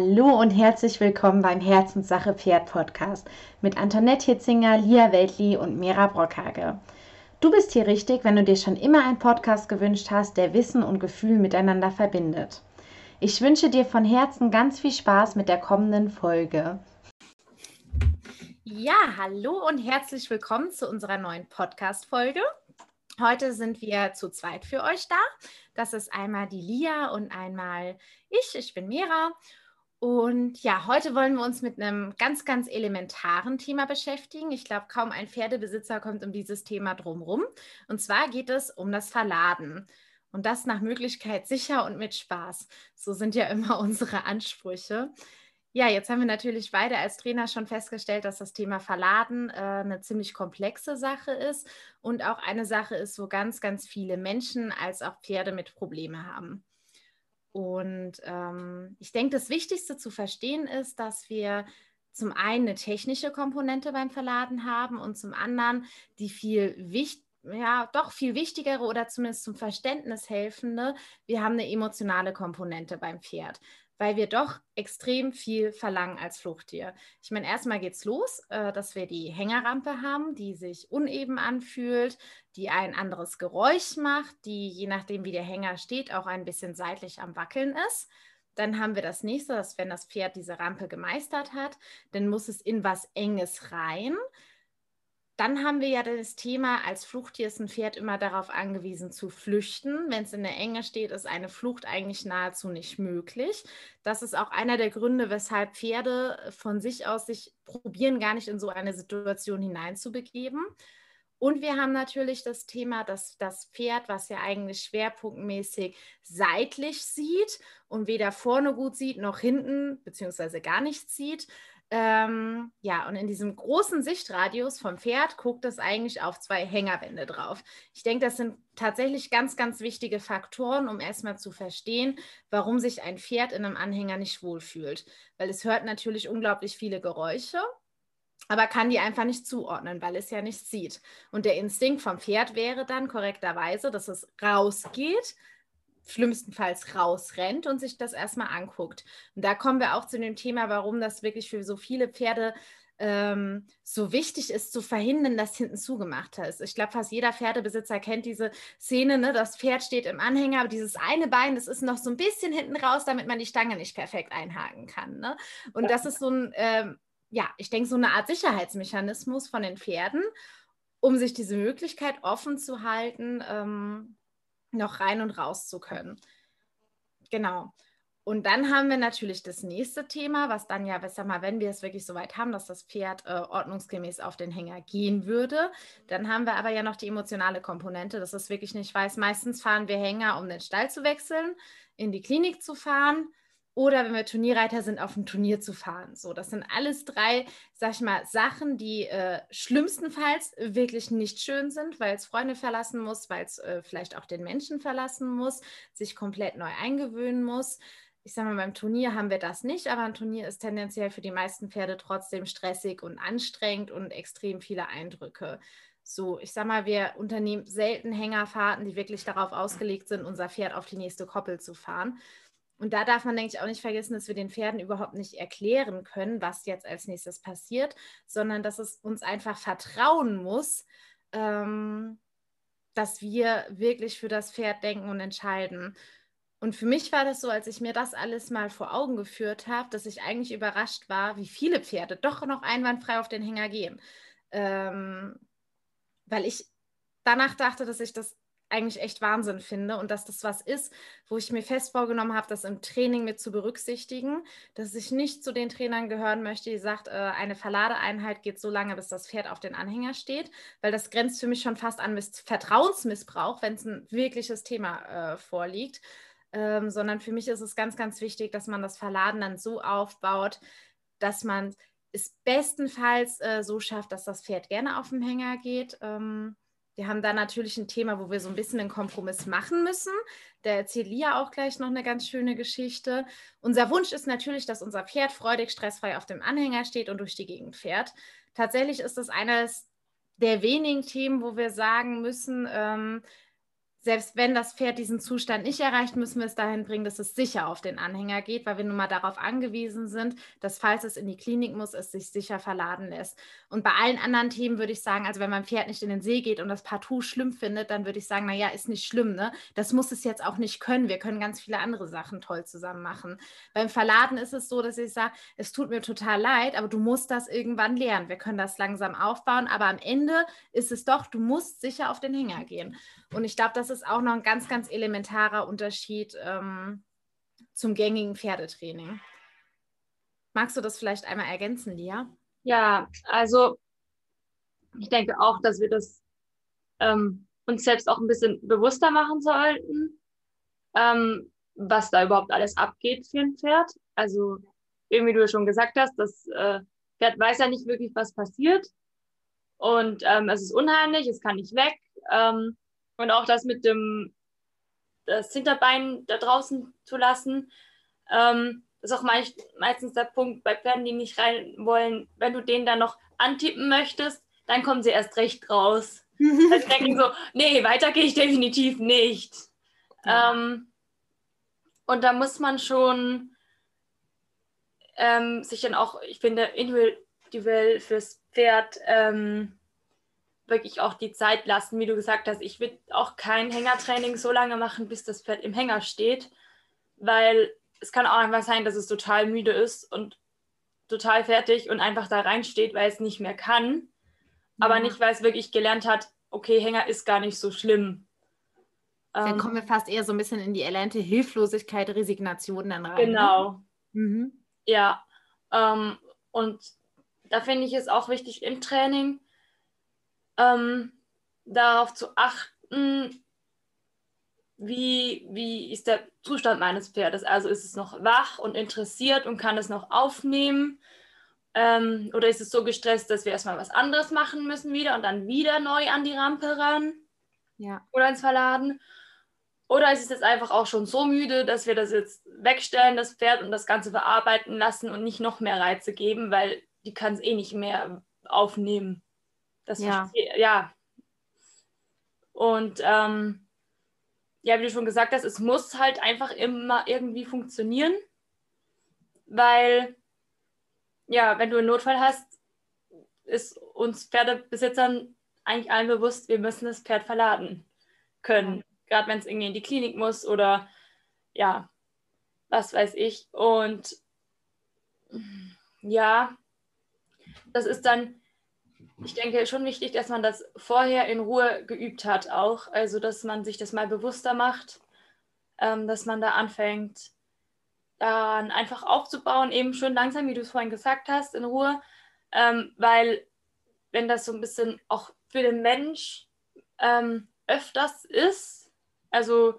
Hallo und herzlich willkommen beim Herzenssache Pferd Podcast mit Antoinette Hitzinger, Lia Weltli und Mira Brockhage. Du bist hier richtig, wenn du dir schon immer einen Podcast gewünscht hast, der Wissen und Gefühl miteinander verbindet. Ich wünsche dir von Herzen ganz viel Spaß mit der kommenden Folge. Ja, hallo und herzlich willkommen zu unserer neuen Podcast-Folge. Heute sind wir zu zweit für euch da. Das ist einmal die Lia und einmal ich. Ich bin Mira. Und ja, heute wollen wir uns mit einem ganz, ganz elementaren Thema beschäftigen. Ich glaube, kaum ein Pferdebesitzer kommt um dieses Thema drumherum. Und zwar geht es um das Verladen. Und das nach Möglichkeit sicher und mit Spaß. So sind ja immer unsere Ansprüche. Ja, jetzt haben wir natürlich beide als Trainer schon festgestellt, dass das Thema Verladen äh, eine ziemlich komplexe Sache ist und auch eine Sache ist, wo ganz, ganz viele Menschen als auch Pferde mit Probleme haben. Und ähm, ich denke, das Wichtigste zu verstehen ist, dass wir zum einen eine technische Komponente beim Verladen haben und zum anderen die viel wichtigere ja, doch viel wichtigere oder zumindest zum Verständnis helfende, wir haben eine emotionale Komponente beim Pferd weil wir doch extrem viel verlangen als Fluchttier. Ich meine, erstmal geht es los, äh, dass wir die Hängerrampe haben, die sich uneben anfühlt, die ein anderes Geräusch macht, die je nachdem, wie der Hänger steht, auch ein bisschen seitlich am Wackeln ist. Dann haben wir das nächste, dass wenn das Pferd diese Rampe gemeistert hat, dann muss es in was Enges rein. Dann haben wir ja das Thema, als Fluchttier ist ein Pferd immer darauf angewiesen zu flüchten. Wenn es in der Enge steht, ist eine Flucht eigentlich nahezu nicht möglich. Das ist auch einer der Gründe, weshalb Pferde von sich aus sich probieren, gar nicht in so eine Situation hineinzubegeben. Und wir haben natürlich das Thema, dass das Pferd, was ja eigentlich schwerpunktmäßig seitlich sieht und weder vorne gut sieht noch hinten, beziehungsweise gar nichts sieht, ähm, ja, und in diesem großen Sichtradius vom Pferd guckt es eigentlich auf zwei Hängerwände drauf. Ich denke, das sind tatsächlich ganz, ganz wichtige Faktoren, um erstmal zu verstehen, warum sich ein Pferd in einem Anhänger nicht wohlfühlt. Weil es hört natürlich unglaublich viele Geräusche, aber kann die einfach nicht zuordnen, weil es ja nichts sieht. Und der Instinkt vom Pferd wäre dann korrekterweise, dass es rausgeht, schlimmstenfalls rausrennt und sich das erstmal anguckt. Und da kommen wir auch zu dem Thema, warum das wirklich für so viele Pferde ähm, so wichtig ist, zu verhindern, dass hinten zugemacht ist. Ich glaube, fast jeder Pferdebesitzer kennt diese Szene, ne? das Pferd steht im Anhänger, aber dieses eine Bein, das ist noch so ein bisschen hinten raus, damit man die Stange nicht perfekt einhaken kann. Ne? Und das ist so ein, ähm, ja, ich denke, so eine Art Sicherheitsmechanismus von den Pferden, um sich diese Möglichkeit offen zu halten, ähm, noch rein und raus zu können. Genau. Und dann haben wir natürlich das nächste Thema, was dann ja, besser mal, wenn wir es wirklich so weit haben, dass das Pferd äh, ordnungsgemäß auf den Hänger gehen würde, dann haben wir aber ja noch die emotionale Komponente, dass es wirklich nicht weiß. Meistens fahren wir Hänger, um den Stall zu wechseln, in die Klinik zu fahren oder wenn wir Turnierreiter sind, auf ein Turnier zu fahren. So, das sind alles drei, sag ich mal, Sachen, die äh, schlimmstenfalls wirklich nicht schön sind, weil es Freunde verlassen muss, weil es äh, vielleicht auch den Menschen verlassen muss, sich komplett neu eingewöhnen muss. Ich sage mal, beim Turnier haben wir das nicht, aber ein Turnier ist tendenziell für die meisten Pferde trotzdem stressig und anstrengend und extrem viele Eindrücke. So, ich sag mal, wir unternehmen selten Hängerfahrten, die wirklich darauf ausgelegt sind, unser Pferd auf die nächste Koppel zu fahren. Und da darf man, denke ich, auch nicht vergessen, dass wir den Pferden überhaupt nicht erklären können, was jetzt als nächstes passiert, sondern dass es uns einfach vertrauen muss, ähm, dass wir wirklich für das Pferd denken und entscheiden. Und für mich war das so, als ich mir das alles mal vor Augen geführt habe, dass ich eigentlich überrascht war, wie viele Pferde doch noch einwandfrei auf den Hänger gehen. Ähm, weil ich danach dachte, dass ich das eigentlich echt Wahnsinn finde und dass das was ist, wo ich mir fest vorgenommen habe, das im Training mit zu berücksichtigen, dass ich nicht zu den Trainern gehören möchte, die sagt, äh, eine Verladeeinheit geht so lange, bis das Pferd auf den Anhänger steht, weil das grenzt für mich schon fast an Miss Vertrauensmissbrauch, wenn es ein wirkliches Thema äh, vorliegt. Ähm, sondern für mich ist es ganz, ganz wichtig, dass man das Verladen dann so aufbaut, dass man es bestenfalls äh, so schafft, dass das Pferd gerne auf dem Hänger geht. Ähm, wir haben da natürlich ein Thema, wo wir so ein bisschen einen Kompromiss machen müssen. Da erzählt Lia auch gleich noch eine ganz schöne Geschichte. Unser Wunsch ist natürlich, dass unser Pferd freudig, stressfrei auf dem Anhänger steht und durch die Gegend fährt. Tatsächlich ist das eines der wenigen Themen, wo wir sagen müssen, ähm, selbst wenn das Pferd diesen Zustand nicht erreicht, müssen wir es dahin bringen, dass es sicher auf den Anhänger geht, weil wir nun mal darauf angewiesen sind, dass falls es in die Klinik muss, es sich sicher verladen lässt. Und bei allen anderen Themen würde ich sagen, also wenn mein Pferd nicht in den See geht und das partout schlimm findet, dann würde ich sagen, naja, ist nicht schlimm, ne? Das muss es jetzt auch nicht können. Wir können ganz viele andere Sachen toll zusammen machen. Beim Verladen ist es so, dass ich sage, es tut mir total leid, aber du musst das irgendwann lernen. Wir können das langsam aufbauen, aber am Ende ist es doch, du musst sicher auf den Hänger gehen. Und ich glaube, das ist auch noch ein ganz, ganz elementarer Unterschied ähm, zum gängigen Pferdetraining. Magst du das vielleicht einmal ergänzen, Lia? Ja, also ich denke auch, dass wir das ähm, uns selbst auch ein bisschen bewusster machen sollten, ähm, was da überhaupt alles abgeht für ein Pferd. Also, wie du schon gesagt hast, das äh, Pferd weiß ja nicht wirklich, was passiert. Und ähm, es ist unheimlich, es kann nicht weg. Ähm, und auch das mit dem das Hinterbein da draußen zu lassen. Ähm, das ist auch meist, meistens der Punkt bei Pferden, die nicht rein wollen. Wenn du den dann noch antippen möchtest, dann kommen sie erst recht raus. also denken so, nee, weiter gehe ich definitiv nicht. Ja. Ähm, und da muss man schon ähm, sich dann auch, ich finde, individuell fürs Pferd ähm, wirklich auch die Zeit lassen, wie du gesagt hast. Ich würde auch kein Hängertraining so lange machen, bis das Pferd im Hänger steht, weil es kann auch einfach sein, dass es total müde ist und total fertig und einfach da reinsteht, weil es nicht mehr kann, ja. aber nicht, weil es wirklich gelernt hat, okay, Hänger ist gar nicht so schlimm. Dann ähm, kommen wir fast eher so ein bisschen in die erlernte Hilflosigkeit, Resignation dann rein. Ne? Genau. Mhm. Ja. Ähm, und da finde ich es auch wichtig im Training, ähm, darauf zu achten, wie, wie ist der Zustand meines Pferdes? Also ist es noch wach und interessiert und kann es noch aufnehmen? Ähm, oder ist es so gestresst, dass wir erstmal was anderes machen müssen wieder und dann wieder neu an die Rampe ran? Ja. Oder ins Verladen? Oder ist es jetzt einfach auch schon so müde, dass wir das jetzt wegstellen, das Pferd, und das Ganze bearbeiten lassen und nicht noch mehr Reize geben, weil die kann es eh nicht mehr aufnehmen. Das ja. ja. Und ähm, ja, wie du schon gesagt hast, es muss halt einfach immer irgendwie funktionieren, weil ja, wenn du einen Notfall hast, ist uns Pferdebesitzern eigentlich allen bewusst, wir müssen das Pferd verladen können. Gerade wenn es irgendwie in die Klinik muss oder ja, was weiß ich. Und ja, das ist dann ich denke schon wichtig, dass man das vorher in Ruhe geübt hat auch. Also, dass man sich das mal bewusster macht, ähm, dass man da anfängt, dann einfach aufzubauen, eben schön langsam, wie du es vorhin gesagt hast, in Ruhe. Ähm, weil wenn das so ein bisschen auch für den Mensch ähm, öfters ist, also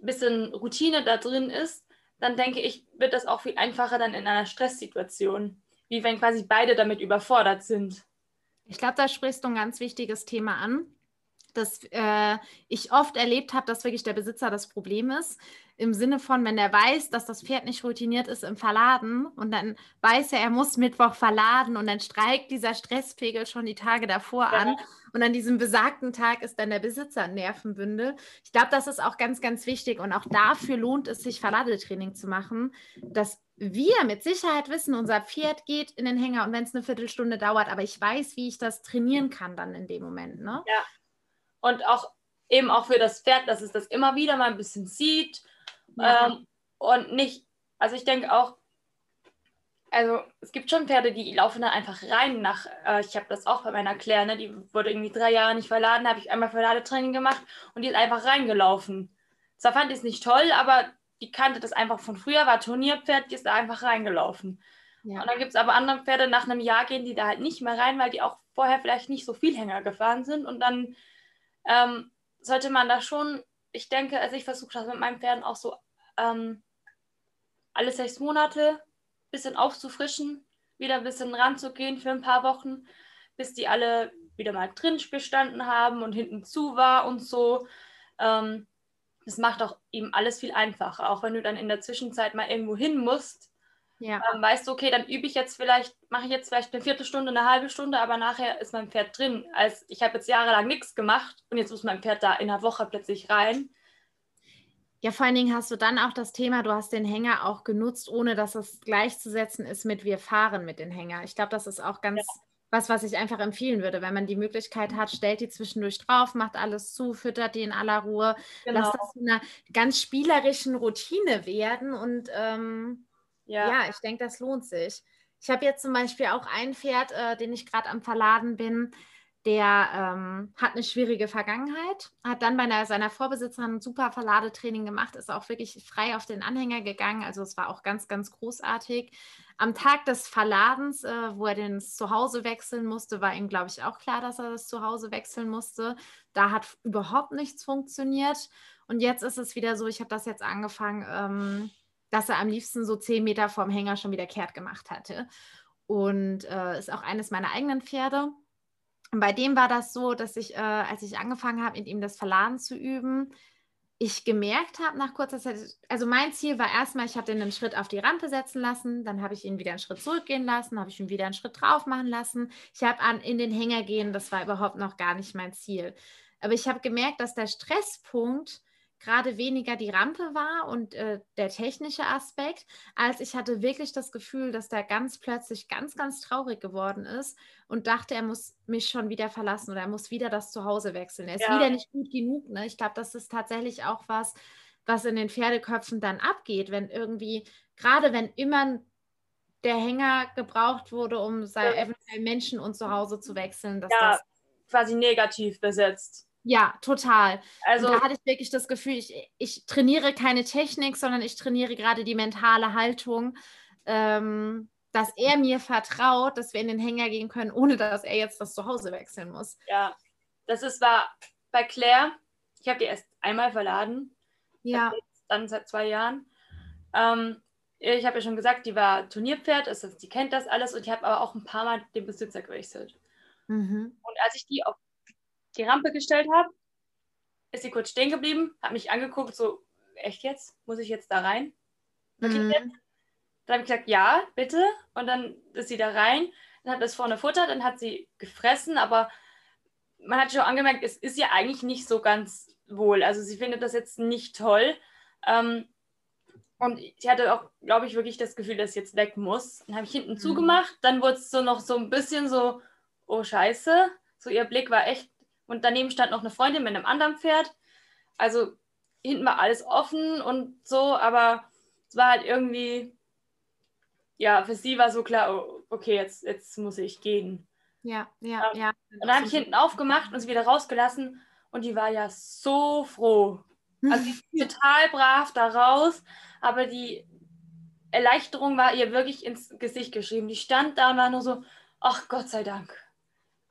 ein bisschen Routine da drin ist, dann denke ich, wird das auch viel einfacher dann in einer Stresssituation, wie wenn quasi beide damit überfordert sind. Ich glaube, da sprichst du ein ganz wichtiges Thema an, dass äh, ich oft erlebt habe, dass wirklich der Besitzer das Problem ist. Im Sinne von, wenn er weiß, dass das Pferd nicht routiniert ist im Verladen und dann weiß er, er muss Mittwoch verladen und dann streikt dieser Stresspegel schon die Tage davor ja. an und an diesem besagten Tag ist dann der Besitzer ein Nervenbündel. Ich glaube, das ist auch ganz, ganz wichtig und auch dafür lohnt es sich, Verladetraining zu machen, dass wir mit Sicherheit wissen, unser Pferd geht in den Hänger und wenn es eine Viertelstunde dauert, aber ich weiß, wie ich das trainieren kann dann in dem Moment. Ne? Ja. Und auch eben auch für das Pferd, dass es das immer wieder mal ein bisschen sieht ja. ähm, und nicht, also ich denke auch, also es gibt schon Pferde, die laufen dann einfach rein nach, äh, ich habe das auch bei meiner Claire, ne, die wurde irgendwie drei Jahre nicht verladen, habe ich einmal Verladetraining gemacht und die ist einfach reingelaufen. Zwar fand ich es nicht toll, aber die kannte das einfach von früher, war Turnierpferd, die ist da einfach reingelaufen. Ja. Und dann gibt es aber andere Pferde, nach einem Jahr gehen die da halt nicht mehr rein, weil die auch vorher vielleicht nicht so viel Hänger gefahren sind. Und dann ähm, sollte man da schon, ich denke, also ich versuche das mit meinen Pferden auch so ähm, alle sechs Monate ein bisschen aufzufrischen, wieder ein bisschen ranzugehen für ein paar Wochen, bis die alle wieder mal drin bestanden haben und hinten zu war und so. Ähm, das macht auch eben alles viel einfacher. Auch wenn du dann in der Zwischenzeit mal irgendwo hin musst, Ja. Ähm, weißt du, okay, dann übe ich jetzt vielleicht, mache ich jetzt vielleicht eine Viertelstunde, eine halbe Stunde, aber nachher ist mein Pferd drin. Als ich habe jetzt jahrelang nichts gemacht und jetzt muss mein Pferd da in einer Woche plötzlich rein. Ja, vor allen Dingen hast du dann auch das Thema, du hast den Hänger auch genutzt, ohne dass es gleichzusetzen ist mit wir fahren mit den Hänger. Ich glaube, das ist auch ganz ja. was, was ich einfach empfehlen würde. Wenn man die Möglichkeit hat, stellt die zwischendurch drauf, macht alles zu, füttert die in aller Ruhe, genau. lasst das zu einer ganz spielerischen Routine werden und ähm, ja. ja, ich denke, das lohnt sich. Ich habe jetzt zum Beispiel auch ein Pferd, äh, den ich gerade am Verladen bin der ähm, hat eine schwierige Vergangenheit, hat dann bei einer, seiner Vorbesitzerin ein super Verladetraining gemacht, ist auch wirklich frei auf den Anhänger gegangen. Also es war auch ganz, ganz großartig. Am Tag des Verladens, äh, wo er den Zuhause wechseln musste, war ihm, glaube ich, auch klar, dass er das Zuhause wechseln musste. Da hat überhaupt nichts funktioniert. Und jetzt ist es wieder so, ich habe das jetzt angefangen, ähm, dass er am liebsten so zehn Meter vorm Hänger schon wieder kehrt gemacht hatte. Und äh, ist auch eines meiner eigenen Pferde. Und bei dem war das so, dass ich, äh, als ich angefangen habe, mit ihm das Verladen zu üben, ich gemerkt habe nach kurzer Zeit, also mein Ziel war erstmal, ich habe den einen Schritt auf die Rampe setzen lassen, dann habe ich ihn wieder einen Schritt zurückgehen lassen, habe ich ihn wieder einen Schritt drauf machen lassen. Ich habe an in den Hänger gehen, das war überhaupt noch gar nicht mein Ziel. Aber ich habe gemerkt, dass der Stresspunkt gerade weniger die Rampe war und äh, der technische Aspekt, als ich hatte wirklich das Gefühl, dass der ganz plötzlich ganz, ganz traurig geworden ist und dachte, er muss mich schon wieder verlassen oder er muss wieder das Zuhause wechseln. Er ist ja. wieder nicht gut genug. Ne? Ich glaube, das ist tatsächlich auch was, was in den Pferdeköpfen dann abgeht, wenn irgendwie, gerade wenn immer der Hänger gebraucht wurde, um ja. eventuell Menschen und zu Hause zu wechseln, dass ja, das quasi negativ besetzt. Ja, total. Also und da hatte ich wirklich das Gefühl, ich, ich trainiere keine Technik, sondern ich trainiere gerade die mentale Haltung, ähm, dass er mir vertraut, dass wir in den Hänger gehen können, ohne dass er jetzt das Zuhause wechseln muss. Ja, das ist war bei Claire. Ich habe die erst einmal verladen. Ja. Dann seit zwei Jahren. Ähm, ich habe ja schon gesagt, die war Turnierpferd, also die kennt das alles und ich habe aber auch ein paar Mal den Besitzer gewechselt. Mhm. Und als ich die auf die Rampe gestellt habe, ist sie kurz stehen geblieben, hat mich angeguckt, so, echt jetzt? Muss ich jetzt da rein? Mhm. Dann habe ich gesagt, ja, bitte. Und dann ist sie da rein, dann hat das vorne Futter, dann hat sie gefressen, aber man hat schon angemerkt, es ist ja eigentlich nicht so ganz wohl. Also sie findet das jetzt nicht toll. Ähm, und ich hatte auch, glaube ich, wirklich das Gefühl, dass es jetzt weg muss. Dann habe ich hinten mhm. zugemacht, dann wurde es so noch so ein bisschen so, oh Scheiße. So ihr Blick war echt und daneben stand noch eine Freundin mit einem anderen Pferd. Also hinten war alles offen und so, aber es war halt irgendwie, ja, für sie war so klar, oh, okay, jetzt, jetzt muss ich gehen. Ja, ja, ja. Und dann habe ich hinten aufgemacht und sie wieder rausgelassen und die war ja so froh. Also die ist total brav da raus, aber die Erleichterung war ihr wirklich ins Gesicht geschrieben. Die stand da und war nur so, ach Gott sei Dank.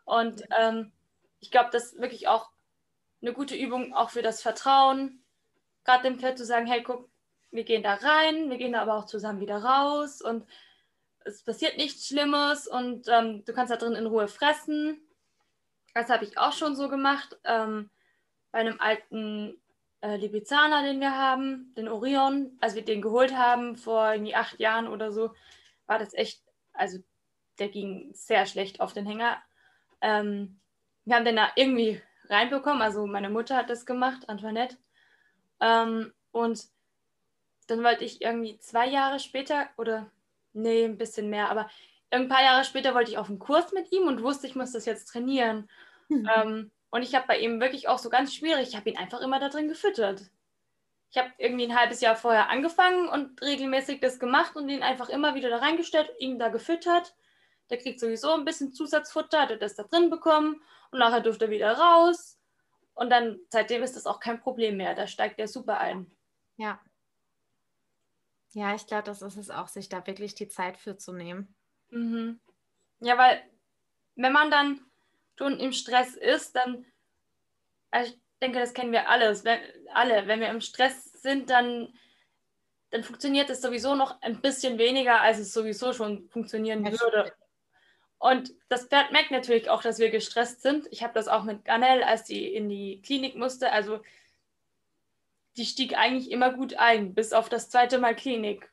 Und ähm, ich glaube, das ist wirklich auch eine gute Übung auch für das Vertrauen. Gerade dem Pferd zu sagen, hey, guck, wir gehen da rein, wir gehen da aber auch zusammen wieder raus und es passiert nichts Schlimmes und ähm, du kannst da drin in Ruhe fressen. Das habe ich auch schon so gemacht. Ähm, bei einem alten äh, Lipizzaner, den wir haben, den Orion, als wir den geholt haben vor irgendwie acht Jahren oder so, war das echt, also der ging sehr schlecht auf den Hänger. Ähm, wir haben den da irgendwie reinbekommen. Also meine Mutter hat das gemacht, Antoinette. Ähm, und dann wollte ich irgendwie zwei Jahre später oder nee, ein bisschen mehr, aber ein paar Jahre später wollte ich auf einen Kurs mit ihm und wusste, ich muss das jetzt trainieren. Mhm. Ähm, und ich habe bei ihm wirklich auch so ganz schwierig, ich habe ihn einfach immer da drin gefüttert. Ich habe irgendwie ein halbes Jahr vorher angefangen und regelmäßig das gemacht und ihn einfach immer wieder da reingestellt, ihn da gefüttert. Der kriegt sowieso ein bisschen Zusatzfutter, hat er das da drin bekommen und nachher durfte er wieder raus. Und dann, seitdem ist das auch kein Problem mehr. Da steigt er super ein. Ja. Ja, ich glaube, das ist es auch, sich da wirklich die Zeit für zu nehmen. Mhm. Ja, weil wenn man dann schon im Stress ist, dann, also ich denke, das kennen wir alles, wenn, alle. Wenn wir im Stress sind, dann, dann funktioniert es sowieso noch ein bisschen weniger, als es sowieso schon funktionieren ja, würde. Und das Pferd merkt natürlich auch, dass wir gestresst sind. Ich habe das auch mit Ganel, als die in die Klinik musste. Also die stieg eigentlich immer gut ein, bis auf das zweite Mal Klinik.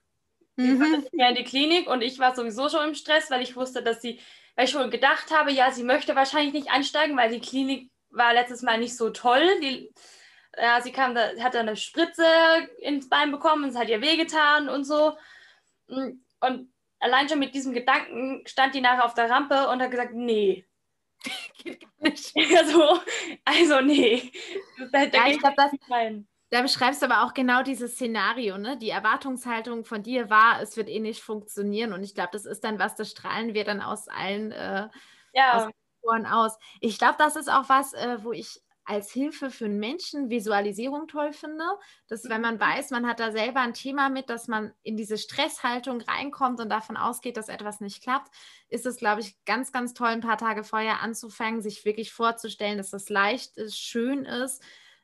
Mhm. Nicht mehr in die Klinik und ich war sowieso schon im Stress, weil ich wusste, dass sie, weil ich schon gedacht habe, ja, sie möchte wahrscheinlich nicht einsteigen, weil die Klinik war letztes Mal nicht so toll. Die, ja, sie kam da, hat dann eine Spritze ins Bein bekommen und es hat ihr wehgetan und so. Und allein schon mit diesem Gedanken stand die nachher auf der Rampe und hat gesagt, nee. Geht gar nicht. Also, also nee. Da, da ja, ich glaube, das, rein. Da beschreibst du aber auch genau dieses Szenario, ne? Die Erwartungshaltung von dir war, es wird eh nicht funktionieren. Und ich glaube, das ist dann was, das strahlen wir dann aus allen äh, ja. aus aus. Ich glaube, das ist auch was, äh, wo ich als Hilfe für einen Menschen Visualisierung toll finde, dass wenn man mhm. weiß, man hat da selber ein Thema mit, dass man in diese Stresshaltung reinkommt und davon ausgeht, dass etwas nicht klappt, ist es, glaube ich, ganz, ganz toll, ein paar Tage vorher anzufangen, sich wirklich vorzustellen, dass das leicht ist, schön ist,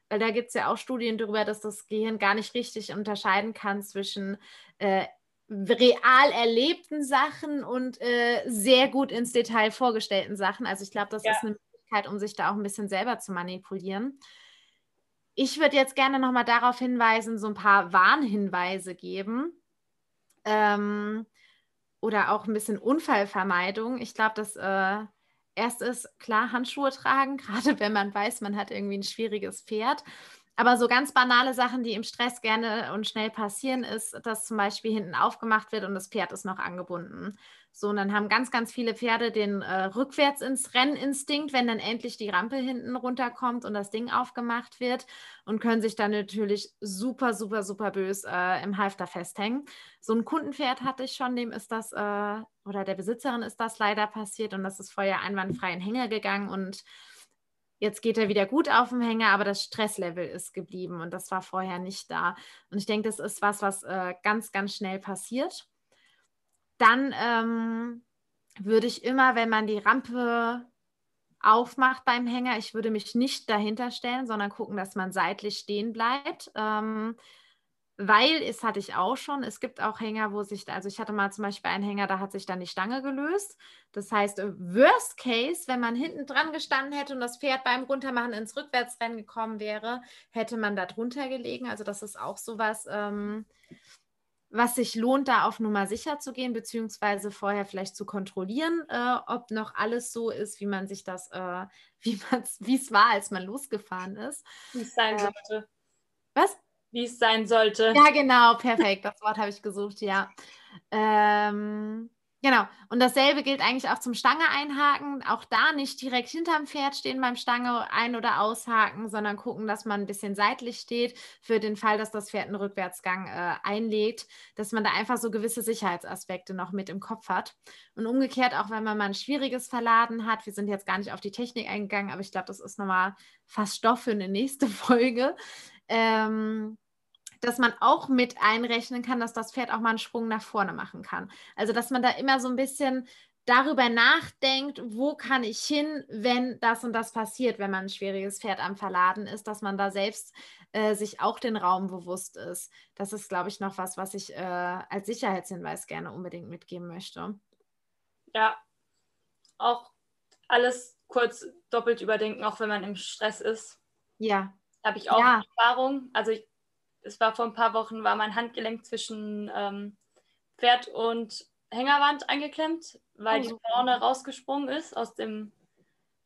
weil da gibt es ja auch Studien darüber, dass das Gehirn gar nicht richtig unterscheiden kann zwischen äh, real erlebten Sachen und äh, sehr gut ins Detail vorgestellten Sachen. Also ich glaube, das ja. ist eine Möglichkeit, um sich da auch ein bisschen selber zu manipulieren. Ich würde jetzt gerne nochmal darauf hinweisen, so ein paar Warnhinweise geben. Ähm, oder auch ein bisschen Unfallvermeidung. Ich glaube, das äh, erste ist klar Handschuhe tragen, gerade wenn man weiß, man hat irgendwie ein schwieriges Pferd. Aber so ganz banale Sachen, die im Stress gerne und schnell passieren, ist, dass zum Beispiel hinten aufgemacht wird und das Pferd ist noch angebunden. So, und dann haben ganz, ganz viele Pferde den äh, rückwärts ins Renninstinkt, wenn dann endlich die Rampe hinten runterkommt und das Ding aufgemacht wird und können sich dann natürlich super, super, super bös äh, im Halfter festhängen. So ein Kundenpferd hatte ich schon, dem ist das, äh, oder der Besitzerin ist das leider passiert und das ist vorher einwandfrei in Hänger gegangen und Jetzt geht er wieder gut auf dem Hänger, aber das Stresslevel ist geblieben und das war vorher nicht da. Und ich denke, das ist was, was äh, ganz, ganz schnell passiert. Dann ähm, würde ich immer, wenn man die Rampe aufmacht beim Hänger, ich würde mich nicht dahinter stellen, sondern gucken, dass man seitlich stehen bleibt. Ähm, weil, es hatte ich auch schon, es gibt auch Hänger, wo sich, also ich hatte mal zum Beispiel einen Hänger, da hat sich dann die Stange gelöst. Das heißt, äh, worst case, wenn man hinten dran gestanden hätte und das Pferd beim Runtermachen ins Rückwärtsrennen gekommen wäre, hätte man da drunter gelegen. Also das ist auch sowas, ähm, was sich lohnt, da auf Nummer sicher zu gehen, beziehungsweise vorher vielleicht zu kontrollieren, äh, ob noch alles so ist, wie man sich das, äh, wie es war, als man losgefahren ist. Wie es sein äh, sollte. Was? wie es sein sollte. Ja, genau, perfekt. Das Wort habe ich gesucht, ja. Ähm, genau. Und dasselbe gilt eigentlich auch zum Stange einhaken. Auch da nicht direkt hinterm Pferd stehen beim Stange ein- oder aushaken, sondern gucken, dass man ein bisschen seitlich steht für den Fall, dass das Pferd einen Rückwärtsgang äh, einlegt, dass man da einfach so gewisse Sicherheitsaspekte noch mit im Kopf hat. Und umgekehrt, auch wenn man mal ein schwieriges Verladen hat, wir sind jetzt gar nicht auf die Technik eingegangen, aber ich glaube, das ist nochmal fast Stoff für eine nächste Folge ähm, dass man auch mit einrechnen kann, dass das Pferd auch mal einen Sprung nach vorne machen kann. Also, dass man da immer so ein bisschen darüber nachdenkt, wo kann ich hin, wenn das und das passiert, wenn man ein schwieriges Pferd am Verladen ist, dass man da selbst äh, sich auch den Raum bewusst ist. Das ist, glaube ich, noch was, was ich äh, als Sicherheitshinweis gerne unbedingt mitgeben möchte. Ja, auch alles kurz doppelt überdenken, auch wenn man im Stress ist. Ja, habe ich auch ja. Erfahrung. Also ich, es war vor ein paar Wochen, war mein Handgelenk zwischen ähm, Pferd und Hängerwand eingeklemmt, weil oh, die vorne rausgesprungen ist aus dem,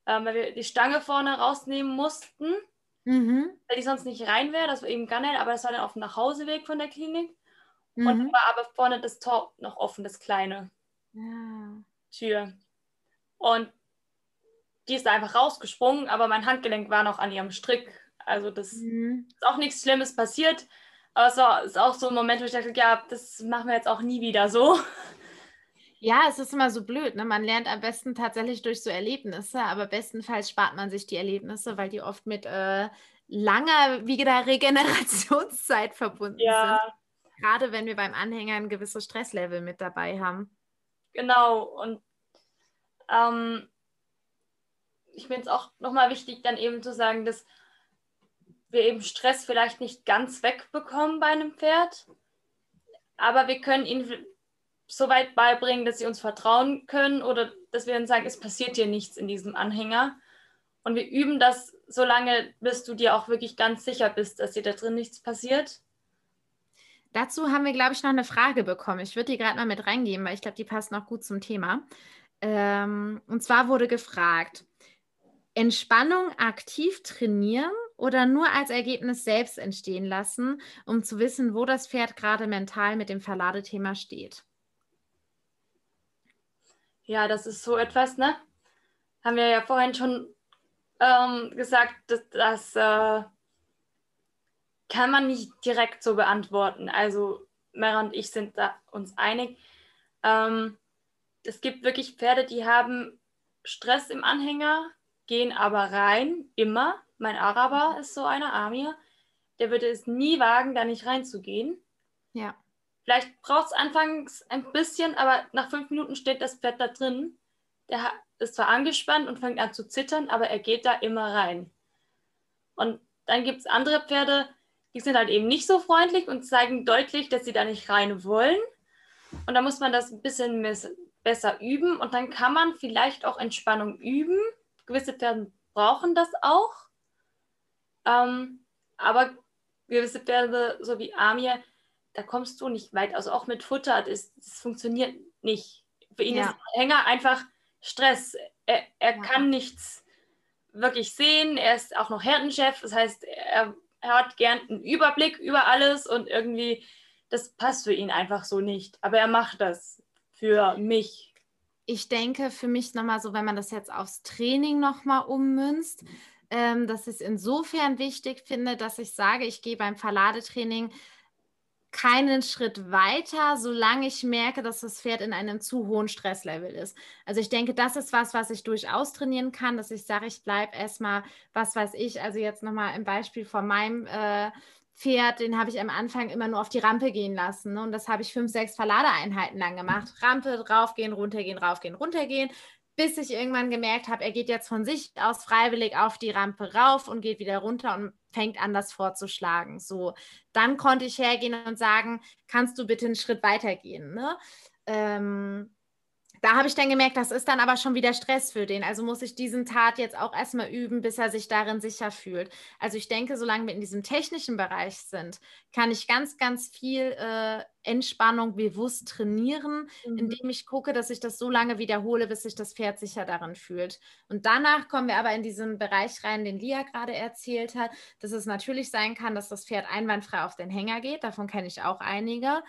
ähm, weil wir die Stange vorne rausnehmen mussten, mhm. weil die sonst nicht rein wäre. Das war eben Gunnel, aber das war dann auf dem Nachhauseweg von der Klinik. Mhm. Und war aber vorne das Tor noch offen, das kleine ja. Tür. Und die ist da einfach rausgesprungen, aber mein Handgelenk war noch an ihrem Strick also das mhm. ist auch nichts Schlimmes passiert. Aber es war, ist auch so ein Moment, wo ich dachte, ja, das machen wir jetzt auch nie wieder so. Ja, es ist immer so blöd. Ne? Man lernt am besten tatsächlich durch so Erlebnisse, aber bestenfalls spart man sich die Erlebnisse, weil die oft mit äh, langer wieder Regenerationszeit verbunden ja. sind. Gerade wenn wir beim Anhänger ein gewisses Stresslevel mit dabei haben. Genau. Und ähm, ich finde es auch nochmal wichtig, dann eben zu sagen, dass wir eben Stress vielleicht nicht ganz wegbekommen bei einem Pferd, aber wir können ihnen so weit beibringen, dass sie uns vertrauen können oder dass wir ihnen sagen, es passiert dir nichts in diesem Anhänger. Und wir üben das so lange, bis du dir auch wirklich ganz sicher bist, dass dir da drin nichts passiert. Dazu haben wir, glaube ich, noch eine Frage bekommen. Ich würde die gerade mal mit reingeben, weil ich glaube, die passt noch gut zum Thema. Ähm, und zwar wurde gefragt, Entspannung aktiv trainieren oder nur als Ergebnis selbst entstehen lassen, um zu wissen, wo das Pferd gerade mental mit dem Verladethema steht? Ja, das ist so etwas, ne? Haben wir ja vorhin schon ähm, gesagt, dass das äh, kann man nicht direkt so beantworten. Also Mera und ich sind da uns einig. Ähm, es gibt wirklich Pferde, die haben Stress im Anhänger, gehen aber rein, immer. Mein Araber ist so einer, Amir. Der würde es nie wagen, da nicht reinzugehen. Ja. Vielleicht braucht es anfangs ein bisschen, aber nach fünf Minuten steht das Pferd da drin. Der ist zwar angespannt und fängt an zu zittern, aber er geht da immer rein. Und dann gibt es andere Pferde, die sind halt eben nicht so freundlich und zeigen deutlich, dass sie da nicht rein wollen. Und da muss man das ein bisschen besser üben und dann kann man vielleicht auch Entspannung üben. Gewisse Pferde brauchen das auch. Ähm, aber gewisse Pferde, so wie Amir, da kommst du nicht weit. Also auch mit Futter, das, das funktioniert nicht. Für ihn ja. ist Hänger einfach Stress. Er, er ja. kann nichts wirklich sehen. Er ist auch noch Herdenchef. Das heißt, er, er hat gern einen Überblick über alles und irgendwie, das passt für ihn einfach so nicht. Aber er macht das für mich. Ich denke, für mich nochmal so, wenn man das jetzt aufs Training nochmal ummünzt, ähm, dass ich es insofern wichtig finde, dass ich sage, ich gehe beim Verladetraining keinen Schritt weiter, solange ich merke, dass das Pferd in einem zu hohen Stresslevel ist. Also ich denke, das ist was, was ich durchaus trainieren kann, dass ich sage, ich bleibe erstmal, was weiß ich, also jetzt nochmal im Beispiel von meinem äh, Pferd, den habe ich am Anfang immer nur auf die Rampe gehen lassen. Ne? Und das habe ich fünf, sechs Verladeeinheiten lang gemacht. Rampe, raufgehen, runtergehen, raufgehen, runtergehen bis ich irgendwann gemerkt habe, er geht jetzt von sich aus freiwillig auf die Rampe rauf und geht wieder runter und fängt an, das vorzuschlagen. So, dann konnte ich hergehen und sagen, kannst du bitte einen Schritt weitergehen? Ne? Ähm, da habe ich dann gemerkt, das ist dann aber schon wieder Stress für den. Also muss ich diesen Tat jetzt auch erstmal üben, bis er sich darin sicher fühlt. Also ich denke, solange wir in diesem technischen Bereich sind, kann ich ganz, ganz viel äh, Entspannung bewusst trainieren, mhm. indem ich gucke, dass ich das so lange wiederhole, bis sich das Pferd sicher darin fühlt. Und danach kommen wir aber in diesen Bereich rein, den Lia gerade erzählt hat, dass es natürlich sein kann, dass das Pferd einwandfrei auf den Hänger geht. Davon kenne ich auch einige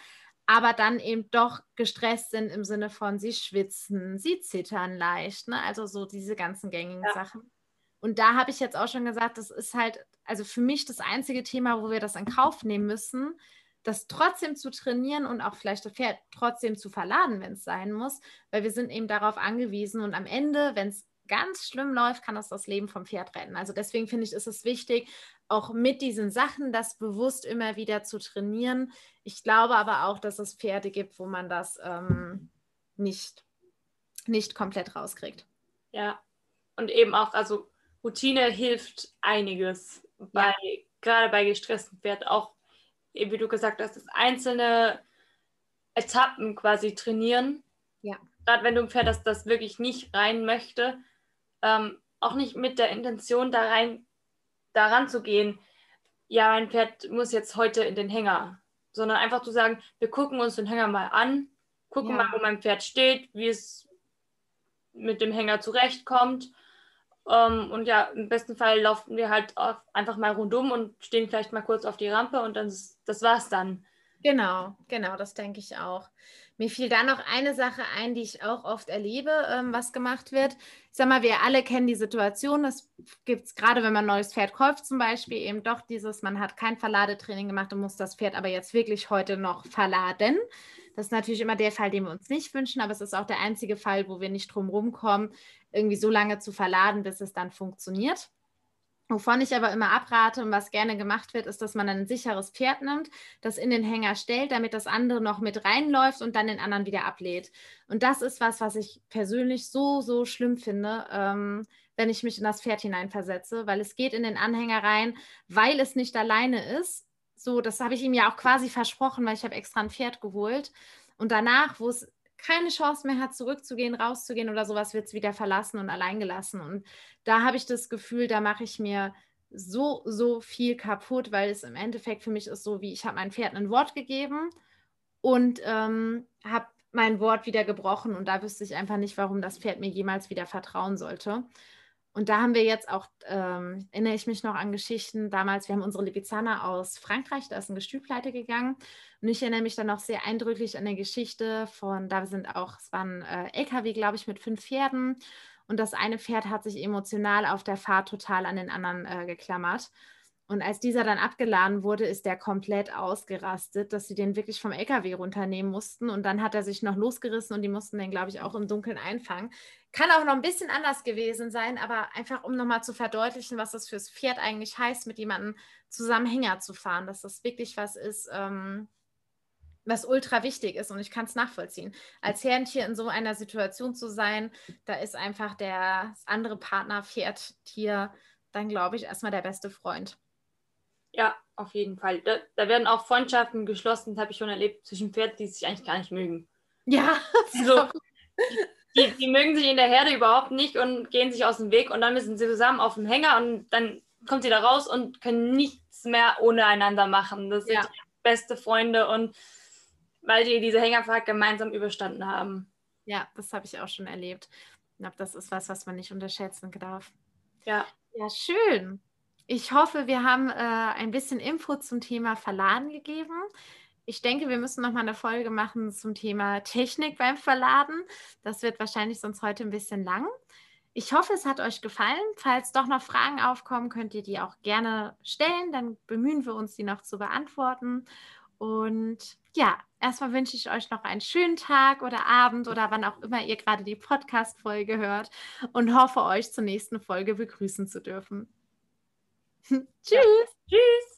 aber dann eben doch gestresst sind im Sinne von, sie schwitzen, sie zittern leicht, ne? also so diese ganzen gängigen ja. Sachen. Und da habe ich jetzt auch schon gesagt, das ist halt, also für mich das einzige Thema, wo wir das in Kauf nehmen müssen, das trotzdem zu trainieren und auch vielleicht das Pferd trotzdem zu verladen, wenn es sein muss, weil wir sind eben darauf angewiesen und am Ende, wenn es ganz schlimm läuft, kann das das Leben vom Pferd retten. Also deswegen finde ich, ist es wichtig, auch mit diesen Sachen das bewusst immer wieder zu trainieren. Ich glaube aber auch, dass es Pferde gibt, wo man das ähm, nicht, nicht komplett rauskriegt. Ja, und eben auch, also Routine hilft einiges, bei, ja. gerade bei gestressten Pferden auch, eben wie du gesagt hast, das einzelne Etappen quasi trainieren. Ja. Gerade wenn du ein Pferd hast, das wirklich nicht rein möchte, ähm, auch nicht mit der Intention da rein daran zu gehen, ja, mein Pferd muss jetzt heute in den Hänger, sondern einfach zu sagen, wir gucken uns den Hänger mal an, gucken ja. mal, wo mein Pferd steht, wie es mit dem Hänger zurechtkommt. Um, ähm, und ja, im besten Fall laufen wir halt einfach mal rundum und stehen vielleicht mal kurz auf die Rampe und dann das war's dann. Genau, genau, das denke ich auch. Mir fiel da noch eine Sache ein, die ich auch oft erlebe, ähm, was gemacht wird. Ich sag mal, wir alle kennen die Situation. Das gibt es gerade, wenn man ein neues Pferd kauft, zum Beispiel eben doch dieses, man hat kein Verladetraining gemacht und muss das Pferd aber jetzt wirklich heute noch verladen. Das ist natürlich immer der Fall, den wir uns nicht wünschen, aber es ist auch der einzige Fall, wo wir nicht drum rumkommen, irgendwie so lange zu verladen, bis es dann funktioniert. Wovon ich aber immer abrate und was gerne gemacht wird, ist, dass man ein sicheres Pferd nimmt, das in den Hänger stellt, damit das andere noch mit reinläuft und dann den anderen wieder ablehnt. Und das ist was, was ich persönlich so, so schlimm finde, ähm, wenn ich mich in das Pferd hineinversetze, weil es geht in den Anhänger rein, weil es nicht alleine ist. So, das habe ich ihm ja auch quasi versprochen, weil ich habe extra ein Pferd geholt. Und danach, wo es keine Chance mehr hat, zurückzugehen, rauszugehen oder sowas, wird es wieder verlassen und allein gelassen. Und da habe ich das Gefühl, da mache ich mir so, so viel kaputt, weil es im Endeffekt für mich ist so, wie ich habe meinem Pferd ein Wort gegeben und ähm, habe mein Wort wieder gebrochen und da wüsste ich einfach nicht, warum das Pferd mir jemals wieder vertrauen sollte. Und da haben wir jetzt auch, ähm, erinnere ich mich noch an Geschichten damals, wir haben unsere Lipizzaner aus Frankreich, da ist ein Gestüt pleite gegangen. Und ich erinnere mich dann noch sehr eindrücklich an eine Geschichte von, da sind auch, es waren äh, LKW, glaube ich, mit fünf Pferden. Und das eine Pferd hat sich emotional auf der Fahrt total an den anderen äh, geklammert. Und als dieser dann abgeladen wurde, ist der komplett ausgerastet, dass sie den wirklich vom LKW runternehmen mussten. Und dann hat er sich noch losgerissen und die mussten den, glaube ich, auch im Dunkeln einfangen. Kann auch noch ein bisschen anders gewesen sein, aber einfach um nochmal zu verdeutlichen, was das fürs Pferd eigentlich heißt, mit jemandem zusammen Hänger zu fahren, dass das wirklich was ist, ähm, was ultra wichtig ist und ich kann es nachvollziehen. Als Herrentier in so einer Situation zu sein, da ist einfach der andere Partner, Pferd, Tier, dann glaube ich erstmal der beste Freund. Ja, auf jeden Fall. Da, da werden auch Freundschaften geschlossen, das habe ich schon erlebt, zwischen Pferden, die sich eigentlich gar nicht mögen. Ja, so. Die, die, mögen sich in der Herde überhaupt nicht und gehen sich aus dem Weg und dann müssen sie zusammen auf dem Hänger und dann kommt sie da raus und können nichts mehr ohne einander machen. Das sind ja. beste Freunde und weil die diese Hängerfahrt gemeinsam überstanden haben. Ja, das habe ich auch schon erlebt. Ich glaube, das ist was, was man nicht unterschätzen darf. Ja. Ja, schön. Ich hoffe, wir haben äh, ein bisschen Info zum Thema Verladen gegeben. Ich denke, wir müssen noch mal eine Folge machen zum Thema Technik beim Verladen. Das wird wahrscheinlich sonst heute ein bisschen lang. Ich hoffe, es hat euch gefallen. Falls doch noch Fragen aufkommen, könnt ihr die auch gerne stellen. Dann bemühen wir uns, die noch zu beantworten. Und ja, erstmal wünsche ich euch noch einen schönen Tag oder Abend oder wann auch immer ihr gerade die Podcast-Folge hört und hoffe, euch zur nächsten Folge begrüßen zu dürfen. Tschüss. Ja. Tschüss.